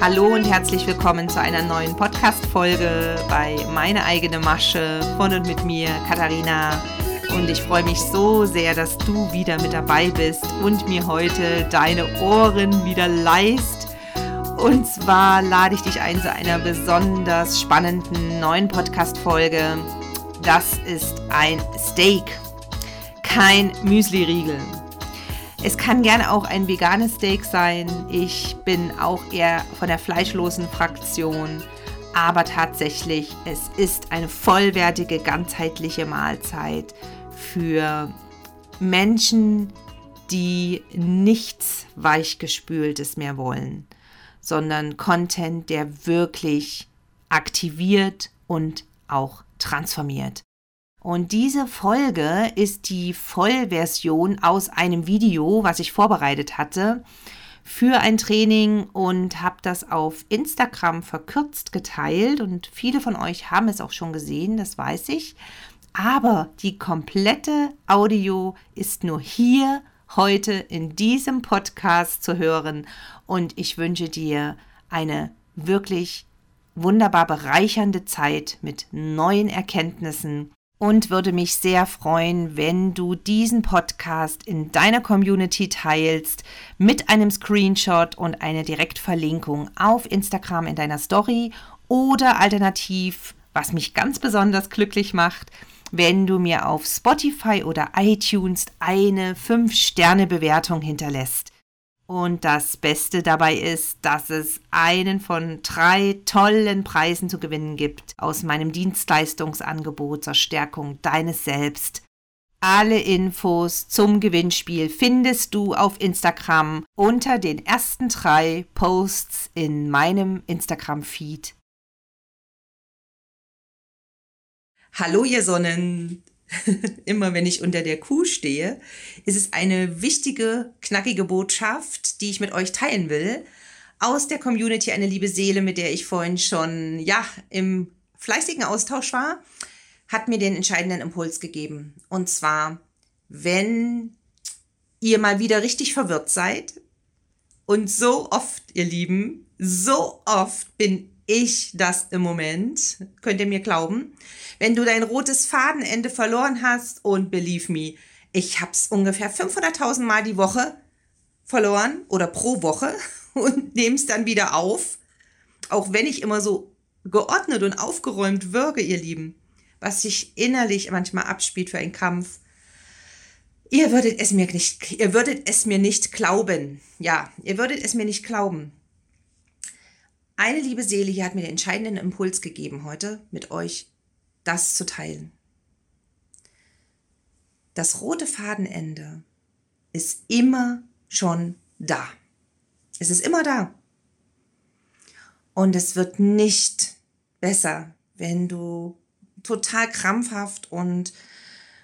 Hallo und herzlich willkommen zu einer neuen Podcast-Folge bei Meine eigene Masche von und mit mir, Katharina. Und ich freue mich so sehr, dass du wieder mit dabei bist und mir heute deine Ohren wieder leist. Und zwar lade ich dich ein zu einer besonders spannenden neuen Podcast-Folge. Das ist ein Steak, kein Müsli-Riegel. Es kann gerne auch ein veganes Steak sein. Ich bin auch eher von der fleischlosen Fraktion. Aber tatsächlich, es ist eine vollwertige, ganzheitliche Mahlzeit für Menschen, die nichts Weichgespültes mehr wollen, sondern Content, der wirklich aktiviert und auch transformiert. Und diese Folge ist die Vollversion aus einem Video, was ich vorbereitet hatte für ein Training und habe das auf Instagram verkürzt geteilt. Und viele von euch haben es auch schon gesehen, das weiß ich. Aber die komplette Audio ist nur hier heute in diesem Podcast zu hören. Und ich wünsche dir eine wirklich wunderbar bereichernde Zeit mit neuen Erkenntnissen und würde mich sehr freuen, wenn du diesen Podcast in deiner Community teilst mit einem Screenshot und einer Direktverlinkung auf Instagram in deiner Story oder alternativ, was mich ganz besonders glücklich macht, wenn du mir auf Spotify oder iTunes eine 5-Sterne-Bewertung hinterlässt. Und das Beste dabei ist, dass es einen von drei tollen Preisen zu gewinnen gibt aus meinem Dienstleistungsangebot zur Stärkung deines Selbst. Alle Infos zum Gewinnspiel findest du auf Instagram unter den ersten drei Posts in meinem Instagram-Feed. Hallo ihr Sonnen! immer wenn ich unter der Kuh stehe, ist es eine wichtige, knackige Botschaft, die ich mit euch teilen will. Aus der Community eine liebe Seele, mit der ich vorhin schon, ja, im fleißigen Austausch war, hat mir den entscheidenden Impuls gegeben. Und zwar, wenn ihr mal wieder richtig verwirrt seid und so oft, ihr Lieben, so oft bin ich das im Moment, könnt ihr mir glauben. Wenn du dein rotes Fadenende verloren hast und believe me, ich hab's ungefähr 500.000 Mal die Woche verloren oder pro Woche und nehme es dann wieder auf, auch wenn ich immer so geordnet und aufgeräumt wirke, ihr Lieben, was sich innerlich manchmal abspielt für einen Kampf. Ihr würdet es mir nicht, ihr würdet es mir nicht glauben. Ja, ihr würdet es mir nicht glauben. Eine liebe Seele hier hat mir den entscheidenden Impuls gegeben, heute mit euch das zu teilen. Das rote Fadenende ist immer schon da. Es ist immer da. Und es wird nicht besser, wenn du total krampfhaft und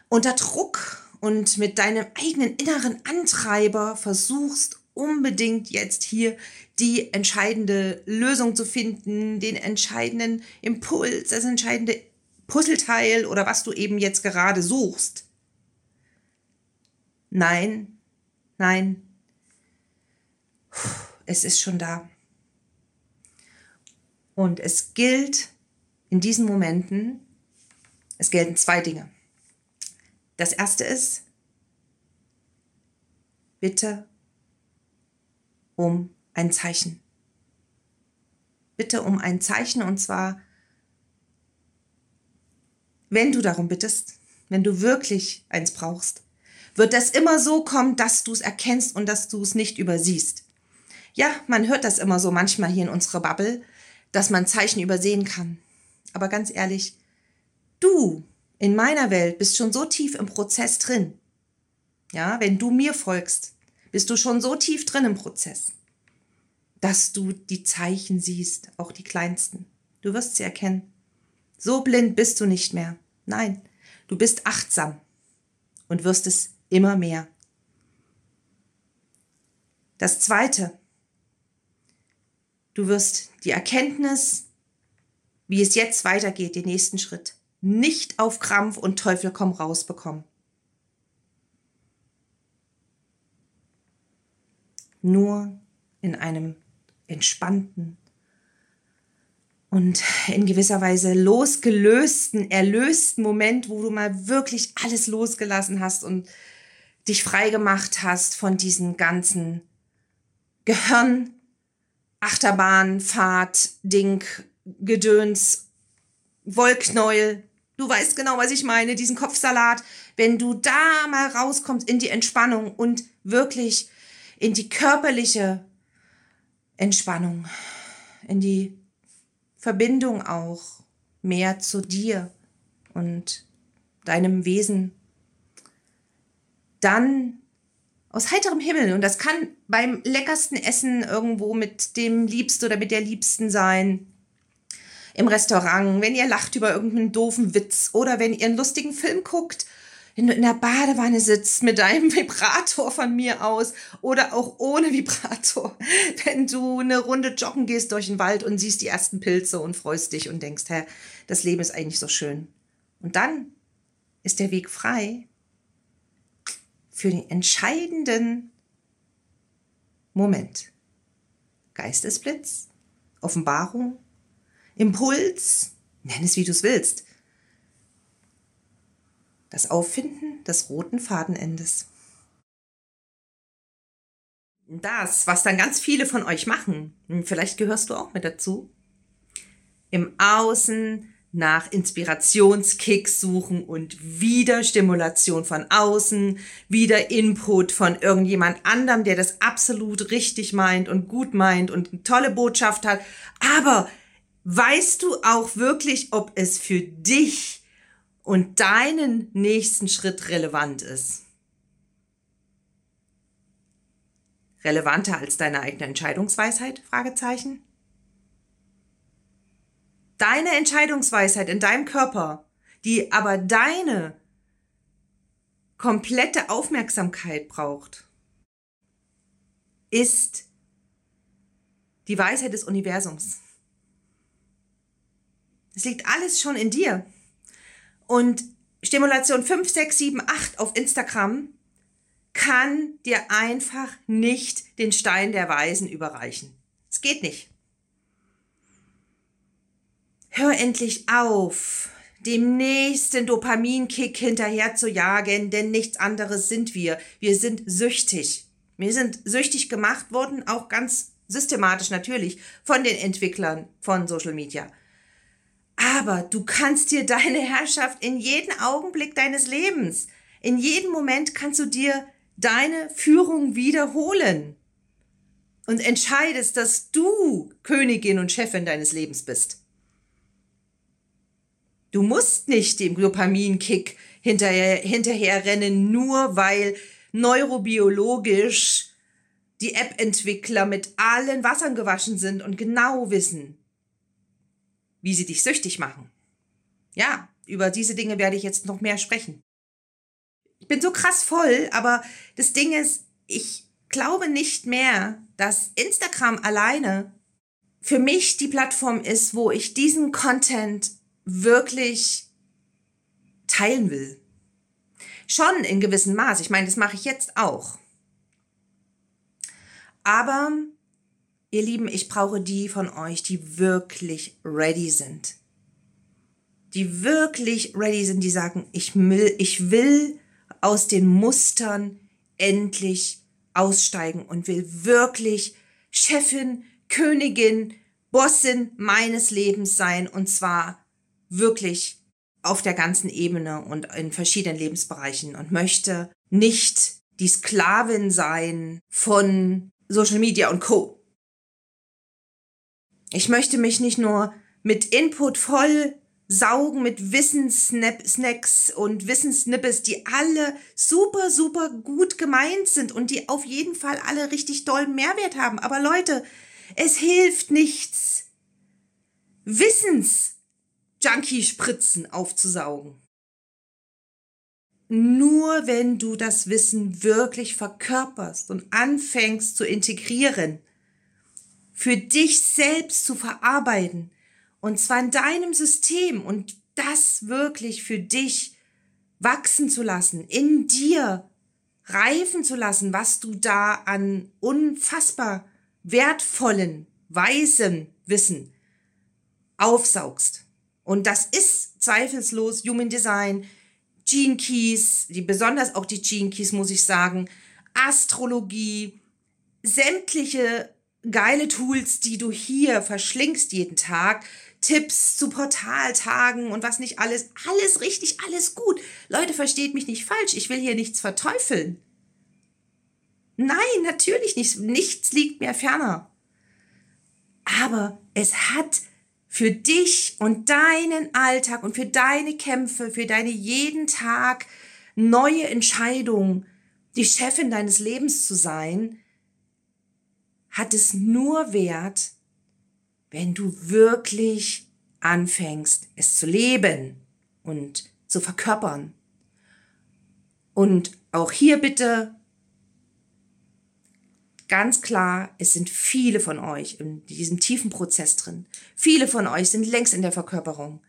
unter Druck und mit deinem eigenen inneren Antreiber versuchst, unbedingt jetzt hier die entscheidende Lösung zu finden, den entscheidenden Impuls, das entscheidende Puzzleteil oder was du eben jetzt gerade suchst. Nein, nein, es ist schon da. Und es gilt in diesen Momenten, es gelten zwei Dinge. Das erste ist, bitte um ein Zeichen. Bitte um ein Zeichen und zwar, wenn du darum bittest, wenn du wirklich eins brauchst, wird das immer so kommen, dass du es erkennst und dass du es nicht übersiehst. Ja, man hört das immer so manchmal hier in unserer Bubble, dass man Zeichen übersehen kann. Aber ganz ehrlich, du in meiner Welt bist schon so tief im Prozess drin. Ja, wenn du mir folgst, bist du schon so tief drin im Prozess, dass du die Zeichen siehst, auch die kleinsten. Du wirst sie erkennen. So blind bist du nicht mehr. Nein, du bist achtsam und wirst es immer mehr. Das Zweite, du wirst die Erkenntnis, wie es jetzt weitergeht, den nächsten Schritt, nicht auf Krampf und Teufel komm raus nur in einem entspannten, und in gewisser Weise losgelösten, erlösten Moment, wo du mal wirklich alles losgelassen hast und dich frei gemacht hast von diesen ganzen Gehirn, Achterbahn, Fahrt, Ding, Gedöns, Wollknäuel. Du weißt genau, was ich meine, diesen Kopfsalat. Wenn du da mal rauskommst in die Entspannung und wirklich in die körperliche Entspannung, in die Verbindung auch mehr zu dir und deinem Wesen, dann aus heiterem Himmel, und das kann beim leckersten Essen irgendwo mit dem Liebsten oder mit der Liebsten sein, im Restaurant, wenn ihr lacht über irgendeinen doofen Witz oder wenn ihr einen lustigen Film guckt wenn du in der Badewanne sitzt mit deinem Vibrator von mir aus oder auch ohne Vibrator, wenn du eine Runde joggen gehst durch den Wald und siehst die ersten Pilze und freust dich und denkst, hä, das Leben ist eigentlich so schön. Und dann ist der Weg frei für den entscheidenden Moment. Geistesblitz, Offenbarung, Impuls, nenn es wie du es willst das Auffinden des roten Fadenendes. Das, was dann ganz viele von euch machen, vielleicht gehörst du auch mit dazu, im Außen nach Inspirationskicks suchen und wieder Stimulation von außen, wieder Input von irgendjemand anderem, der das absolut richtig meint und gut meint und eine tolle Botschaft hat. Aber weißt du auch wirklich, ob es für dich und deinen nächsten Schritt relevant ist. Relevanter als deine eigene Entscheidungsweisheit? Fragezeichen. Deine Entscheidungsweisheit in deinem Körper, die aber deine komplette Aufmerksamkeit braucht, ist die Weisheit des Universums. Es liegt alles schon in dir. Und Stimulation 5, 6, 7, 8 auf Instagram kann dir einfach nicht den Stein der Weisen überreichen. Es geht nicht. Hör endlich auf, dem nächsten Dopaminkick hinterher zu jagen, denn nichts anderes sind wir. Wir sind süchtig. Wir sind süchtig gemacht worden, auch ganz systematisch natürlich, von den Entwicklern von Social Media. Aber du kannst dir deine Herrschaft in jedem Augenblick deines Lebens, in jedem Moment kannst du dir deine Führung wiederholen und entscheidest, dass du Königin und Chefin deines Lebens bist. Du musst nicht dem Dopaminkick hinterher, rennen, nur weil neurobiologisch die App-Entwickler mit allen Wassern gewaschen sind und genau wissen, wie sie dich süchtig machen. Ja, über diese Dinge werde ich jetzt noch mehr sprechen. Ich bin so krass voll, aber das Ding ist, ich glaube nicht mehr, dass Instagram alleine für mich die Plattform ist, wo ich diesen Content wirklich teilen will. Schon in gewissem Maß. Ich meine, das mache ich jetzt auch. Aber Ihr Lieben, ich brauche die von euch, die wirklich ready sind. Die wirklich ready sind, die sagen, ich will, ich will aus den Mustern endlich aussteigen und will wirklich Chefin, Königin, Bossin meines Lebens sein und zwar wirklich auf der ganzen Ebene und in verschiedenen Lebensbereichen und möchte nicht die Sklavin sein von Social Media und Co. Ich möchte mich nicht nur mit Input voll saugen, mit Wissenssnacks und Wissenssnippes, die alle super, super gut gemeint sind und die auf jeden Fall alle richtig dollen Mehrwert haben. Aber Leute, es hilft nichts, Wissens-Junkie-Spritzen aufzusaugen. Nur wenn du das Wissen wirklich verkörperst und anfängst zu integrieren, für dich selbst zu verarbeiten. Und zwar in deinem System und das wirklich für dich wachsen zu lassen, in dir reifen zu lassen, was du da an unfassbar wertvollen, weisen Wissen aufsaugst. Und das ist zweifellos Human Design, Gene Keys, die, besonders auch die Gene Keys, muss ich sagen, Astrologie, sämtliche geile Tools, die du hier verschlingst jeden Tag, Tipps zu Portaltagen und was nicht alles, alles richtig, alles gut. Leute, versteht mich nicht falsch, ich will hier nichts verteufeln. Nein, natürlich nicht, nichts liegt mir ferner. Aber es hat für dich und deinen Alltag und für deine Kämpfe, für deine jeden Tag neue Entscheidungen, die Chefin deines Lebens zu sein, hat es nur Wert, wenn du wirklich anfängst, es zu leben und zu verkörpern. Und auch hier bitte ganz klar, es sind viele von euch in diesem tiefen Prozess drin. Viele von euch sind längst in der Verkörperung.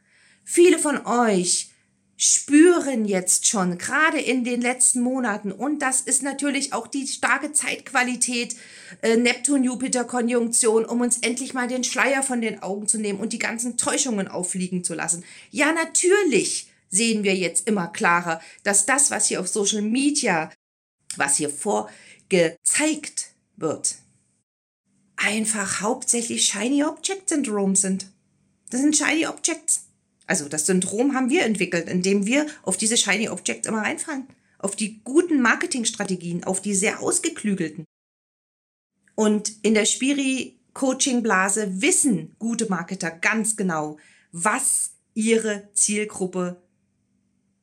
Viele von euch spüren jetzt schon, gerade in den letzten Monaten, und das ist natürlich auch die starke Zeitqualität, äh, Neptun-Jupiter-Konjunktion, um uns endlich mal den Schleier von den Augen zu nehmen und die ganzen Täuschungen auffliegen zu lassen. Ja, natürlich sehen wir jetzt immer klarer, dass das, was hier auf Social Media, was hier vorgezeigt wird, einfach hauptsächlich Shiny Object Syndrom sind. Das sind Shiny Objects. Also das Syndrom haben wir entwickelt, indem wir auf diese Shiny Objects immer reinfallen. Auf die guten Marketingstrategien, auf die sehr ausgeklügelten. Und in der Spiri-Coaching-Blase wissen gute Marketer ganz genau, was ihre Zielgruppe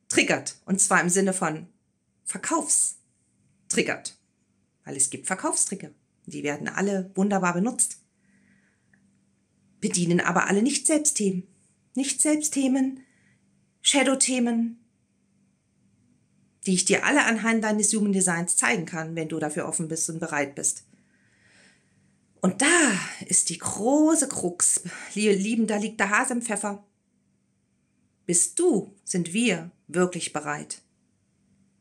triggert. Und zwar im Sinne von Verkaufstriggert. Weil es gibt Verkaufstrigger. Die werden alle wunderbar benutzt. Bedienen aber alle nicht Selbstthemen. Nicht-Selbstthemen, Shadow-Themen, die ich dir alle anhand deines Human Designs zeigen kann, wenn du dafür offen bist und bereit bist. Und da ist die große Krux, lieben, da liegt der Hase im Pfeffer. Bist du, sind wir wirklich bereit?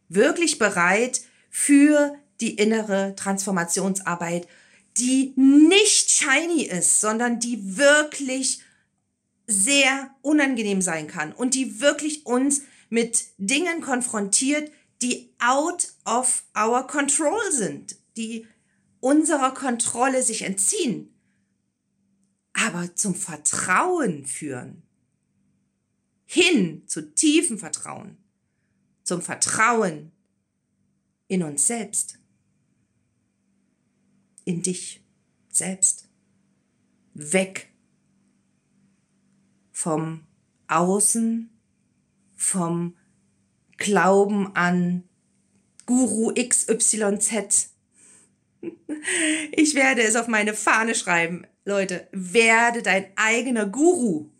Wirklich bereit für die innere Transformationsarbeit, die nicht shiny ist, sondern die wirklich sehr unangenehm sein kann und die wirklich uns mit Dingen konfrontiert, die out of our control sind, die unserer Kontrolle sich entziehen, aber zum Vertrauen führen. Hin zu tiefem Vertrauen, zum Vertrauen in uns selbst, in dich selbst, weg vom Außen, vom Glauben an Guru XYZ. Ich werde es auf meine Fahne schreiben. Leute, werde dein eigener Guru.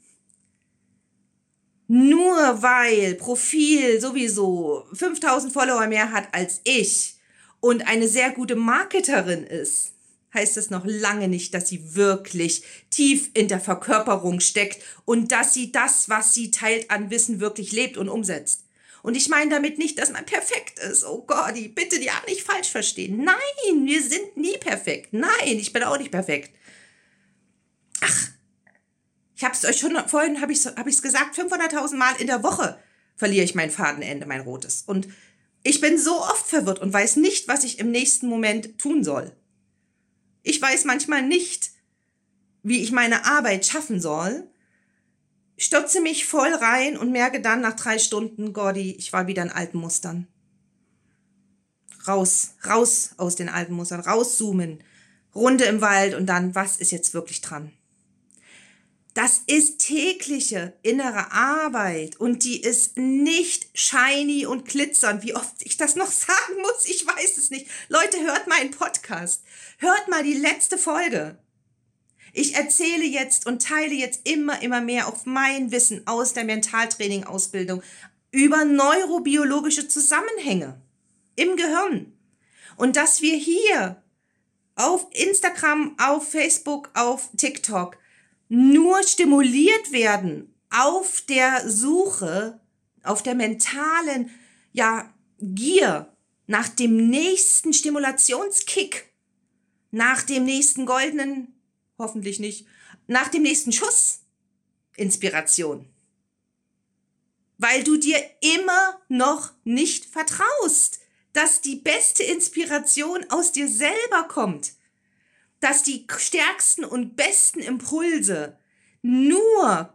Nur weil Profil sowieso 5000 Follower mehr hat als ich und eine sehr gute Marketerin ist, heißt es noch lange nicht, dass sie wirklich tief in der Verkörperung steckt und dass sie das, was sie teilt an Wissen, wirklich lebt und umsetzt. Und ich meine damit nicht, dass man perfekt ist. Oh Gott, bitte die auch nicht falsch verstehen. Nein, wir sind nie perfekt. Nein, ich bin auch nicht perfekt. Ach, ich habe es euch schon vorhin, habe ich es hab ich's gesagt, 500.000 Mal in der Woche verliere ich mein Fadenende, mein rotes. Und ich bin so oft verwirrt und weiß nicht, was ich im nächsten Moment tun soll. Ich weiß manchmal nicht, wie ich meine Arbeit schaffen soll, stotze mich voll rein und merke dann nach drei Stunden, Gordi, ich war wieder in alten Mustern. Raus, raus aus den alten Mustern, rauszoomen, Runde im Wald und dann, was ist jetzt wirklich dran? Das ist tägliche innere Arbeit und die ist nicht shiny und glitzernd, wie oft ich das noch sagen muss, ich weiß es nicht. Leute, hört mal einen Podcast. Hört mal die letzte Folge. Ich erzähle jetzt und teile jetzt immer, immer mehr auf mein Wissen aus der Mentaltraining-Ausbildung über neurobiologische Zusammenhänge im Gehirn. Und dass wir hier auf Instagram, auf Facebook, auf TikTok nur stimuliert werden auf der Suche, auf der mentalen, ja, Gier nach dem nächsten Stimulationskick, nach dem nächsten goldenen, hoffentlich nicht, nach dem nächsten Schuss, Inspiration. Weil du dir immer noch nicht vertraust, dass die beste Inspiration aus dir selber kommt. Dass die stärksten und besten Impulse nur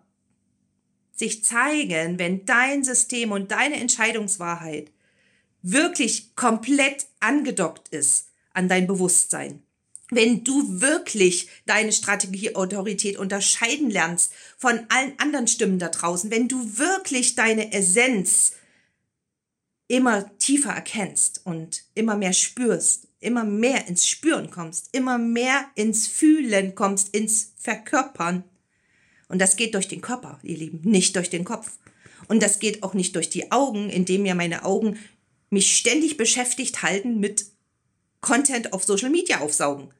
sich zeigen, wenn dein System und deine Entscheidungswahrheit wirklich komplett angedockt ist an dein Bewusstsein. Wenn du wirklich deine Strategieautorität unterscheiden lernst von allen anderen Stimmen da draußen, wenn du wirklich deine Essenz immer tiefer erkennst und immer mehr spürst, immer mehr ins Spüren kommst, immer mehr ins Fühlen kommst, ins Verkörpern. Und das geht durch den Körper, ihr Lieben, nicht durch den Kopf. Und das geht auch nicht durch die Augen, indem mir meine Augen mich ständig beschäftigt halten mit Content auf Social Media aufsaugen.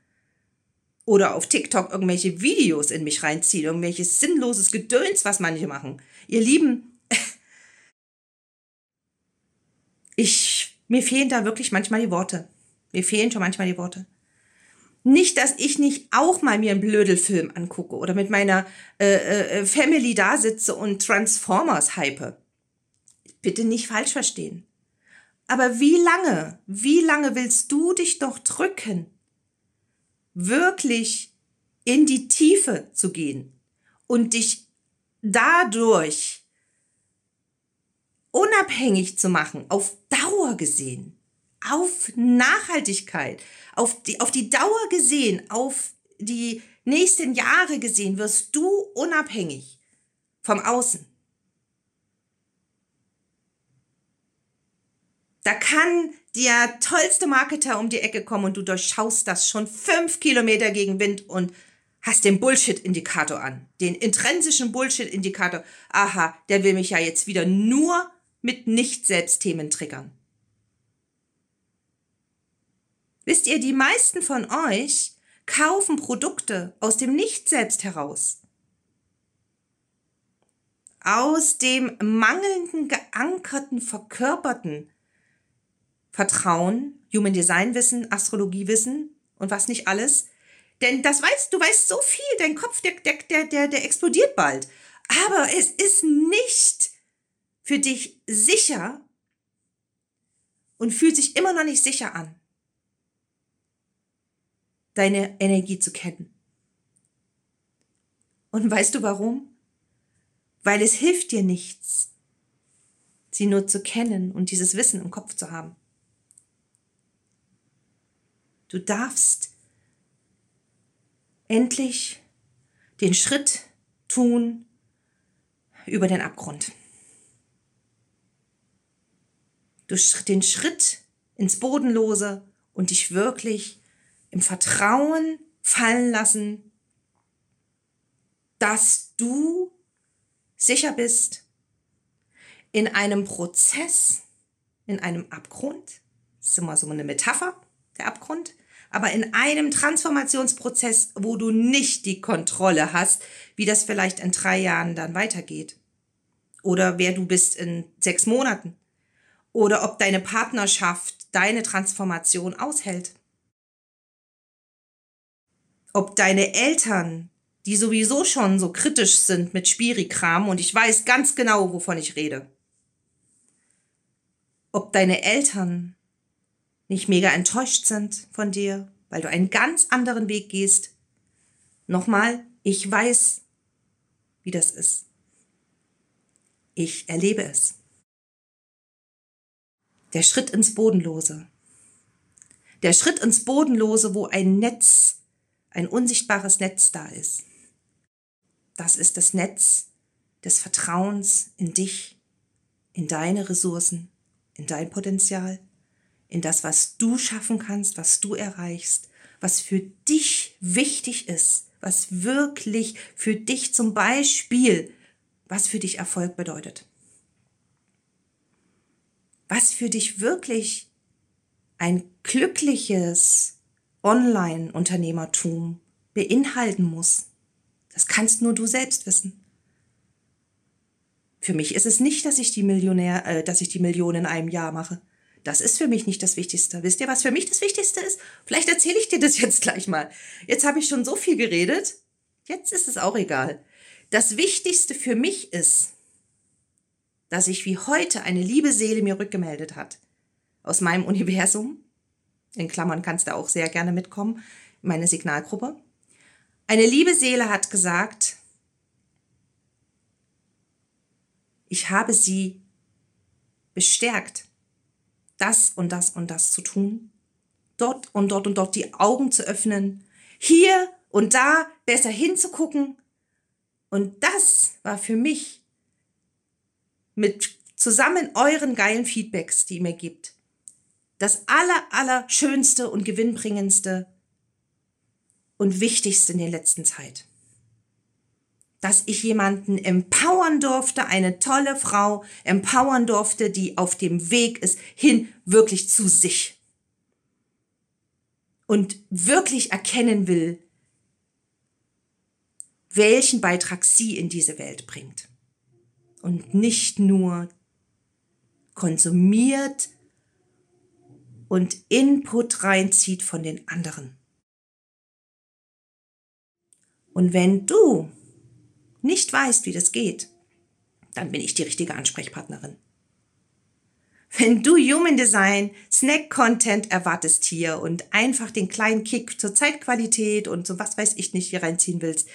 Oder auf TikTok irgendwelche Videos in mich reinziehen, irgendwelches sinnloses Gedöns, was manche machen. Ihr Lieben, ich, mir fehlen da wirklich manchmal die Worte. Mir fehlen schon manchmal die Worte. Nicht, dass ich nicht auch mal mir einen Blödelfilm angucke oder mit meiner äh, äh, Family da sitze und Transformers hype. Bitte nicht falsch verstehen. Aber wie lange, wie lange willst du dich doch drücken, wirklich in die Tiefe zu gehen und dich dadurch unabhängig zu machen, auf Dauer gesehen, auf Nachhaltigkeit, auf die, auf die Dauer gesehen, auf die nächsten Jahre gesehen, wirst du unabhängig vom Außen. Da kann der tollste Marketer um die Ecke kommen und du durchschaust das schon fünf Kilometer gegen Wind und hast den Bullshit-Indikator an. Den intrinsischen Bullshit-Indikator. Aha, der will mich ja jetzt wieder nur mit Nicht-Selbst-Themen triggern. Wisst ihr, die meisten von euch kaufen Produkte aus dem Nicht-Selbst heraus. Aus dem mangelnden, geankerten, verkörperten Vertrauen, Human Design Wissen, Astrologie Wissen und was nicht alles. Denn das weißt, du weißt so viel, dein Kopf, der, der, der, der explodiert bald. Aber es ist nicht für dich sicher und fühlt sich immer noch nicht sicher an, deine Energie zu kennen. Und weißt du warum? Weil es hilft dir nichts, sie nur zu kennen und dieses Wissen im Kopf zu haben. Du darfst endlich den Schritt tun über den Abgrund. Du den Schritt ins Bodenlose und dich wirklich im Vertrauen fallen lassen, dass du sicher bist in einem Prozess, in einem Abgrund. Das ist immer so eine Metapher der Abgrund, aber in einem Transformationsprozess, wo du nicht die Kontrolle hast, wie das vielleicht in drei Jahren dann weitergeht. Oder wer du bist in sechs Monaten. Oder ob deine Partnerschaft deine Transformation aushält. Ob deine Eltern, die sowieso schon so kritisch sind mit Spirikram, und ich weiß ganz genau, wovon ich rede. Ob deine Eltern nicht mega enttäuscht sind von dir, weil du einen ganz anderen Weg gehst. Nochmal, ich weiß, wie das ist. Ich erlebe es. Der Schritt ins Bodenlose. Der Schritt ins Bodenlose, wo ein Netz, ein unsichtbares Netz da ist. Das ist das Netz des Vertrauens in dich, in deine Ressourcen, in dein Potenzial, in das, was du schaffen kannst, was du erreichst, was für dich wichtig ist, was wirklich für dich zum Beispiel, was für dich Erfolg bedeutet. Was für dich wirklich ein glückliches Online-Unternehmertum beinhalten muss. Das kannst nur du selbst wissen. Für mich ist es nicht, dass ich die Millionär, äh, dass ich die Millionen in einem Jahr mache. Das ist für mich nicht das Wichtigste. Wisst ihr, was für mich das Wichtigste ist? Vielleicht erzähle ich dir das jetzt gleich mal. Jetzt habe ich schon so viel geredet. Jetzt ist es auch egal. Das Wichtigste für mich ist, dass sich wie heute eine liebe Seele mir rückgemeldet hat aus meinem Universum. In Klammern kannst du auch sehr gerne mitkommen, meine Signalgruppe. Eine liebe Seele hat gesagt, ich habe sie bestärkt, das und das und das zu tun, dort und dort und dort die Augen zu öffnen, hier und da besser hinzugucken. Und das war für mich mit zusammen euren geilen Feedbacks, die ihr mir gibt, das aller, aller schönste und gewinnbringendste und wichtigste in der letzten Zeit. Dass ich jemanden empowern durfte, eine tolle Frau empowern durfte, die auf dem Weg ist hin wirklich zu sich. Und wirklich erkennen will, welchen Beitrag sie in diese Welt bringt. Und nicht nur konsumiert und Input reinzieht von den anderen. Und wenn du nicht weißt, wie das geht, dann bin ich die richtige Ansprechpartnerin. Wenn du Human Design, Snack Content erwartest hier und einfach den kleinen Kick zur Zeitqualität und so was weiß ich nicht hier reinziehen willst,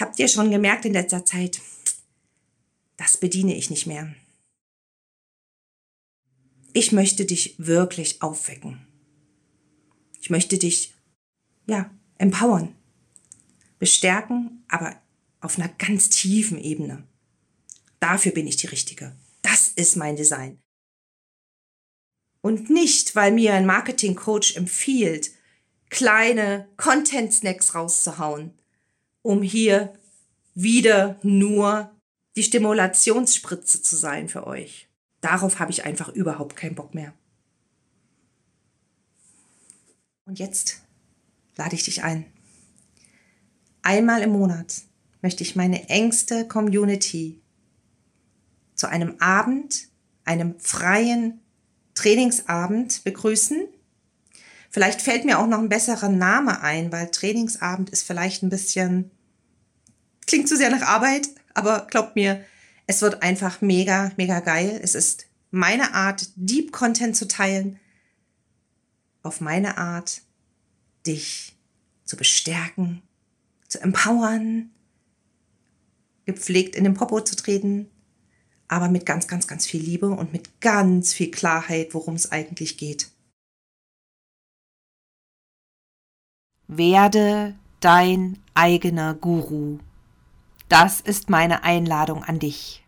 habt ihr schon gemerkt in letzter Zeit, das bediene ich nicht mehr. Ich möchte dich wirklich aufwecken. Ich möchte dich, ja, empowern bestärken, aber auf einer ganz tiefen Ebene. Dafür bin ich die Richtige. Das ist mein Design. Und nicht, weil mir ein Marketing-Coach empfiehlt, kleine Content-Snacks rauszuhauen, um hier wieder nur die Stimulationsspritze zu sein für euch. Darauf habe ich einfach überhaupt keinen Bock mehr. Und jetzt lade ich dich ein, Einmal im Monat möchte ich meine engste Community zu einem Abend, einem freien Trainingsabend begrüßen. Vielleicht fällt mir auch noch ein besserer Name ein, weil Trainingsabend ist vielleicht ein bisschen, klingt zu sehr nach Arbeit, aber glaubt mir, es wird einfach mega, mega geil. Es ist meine Art, Deep Content zu teilen, auf meine Art, dich zu bestärken, zu empowern, gepflegt in den Popo zu treten, aber mit ganz, ganz, ganz viel Liebe und mit ganz viel Klarheit, worum es eigentlich geht. Werde dein eigener Guru. Das ist meine Einladung an dich.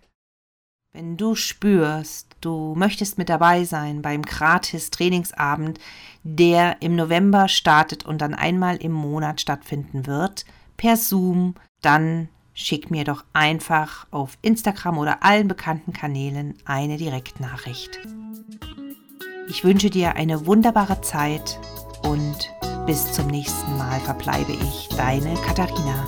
Wenn du spürst, du möchtest mit dabei sein beim gratis Trainingsabend, der im November startet und dann einmal im Monat stattfinden wird, per Zoom, dann schick mir doch einfach auf Instagram oder allen bekannten Kanälen eine Direktnachricht. Ich wünsche dir eine wunderbare Zeit und bis zum nächsten Mal verbleibe ich, deine Katharina.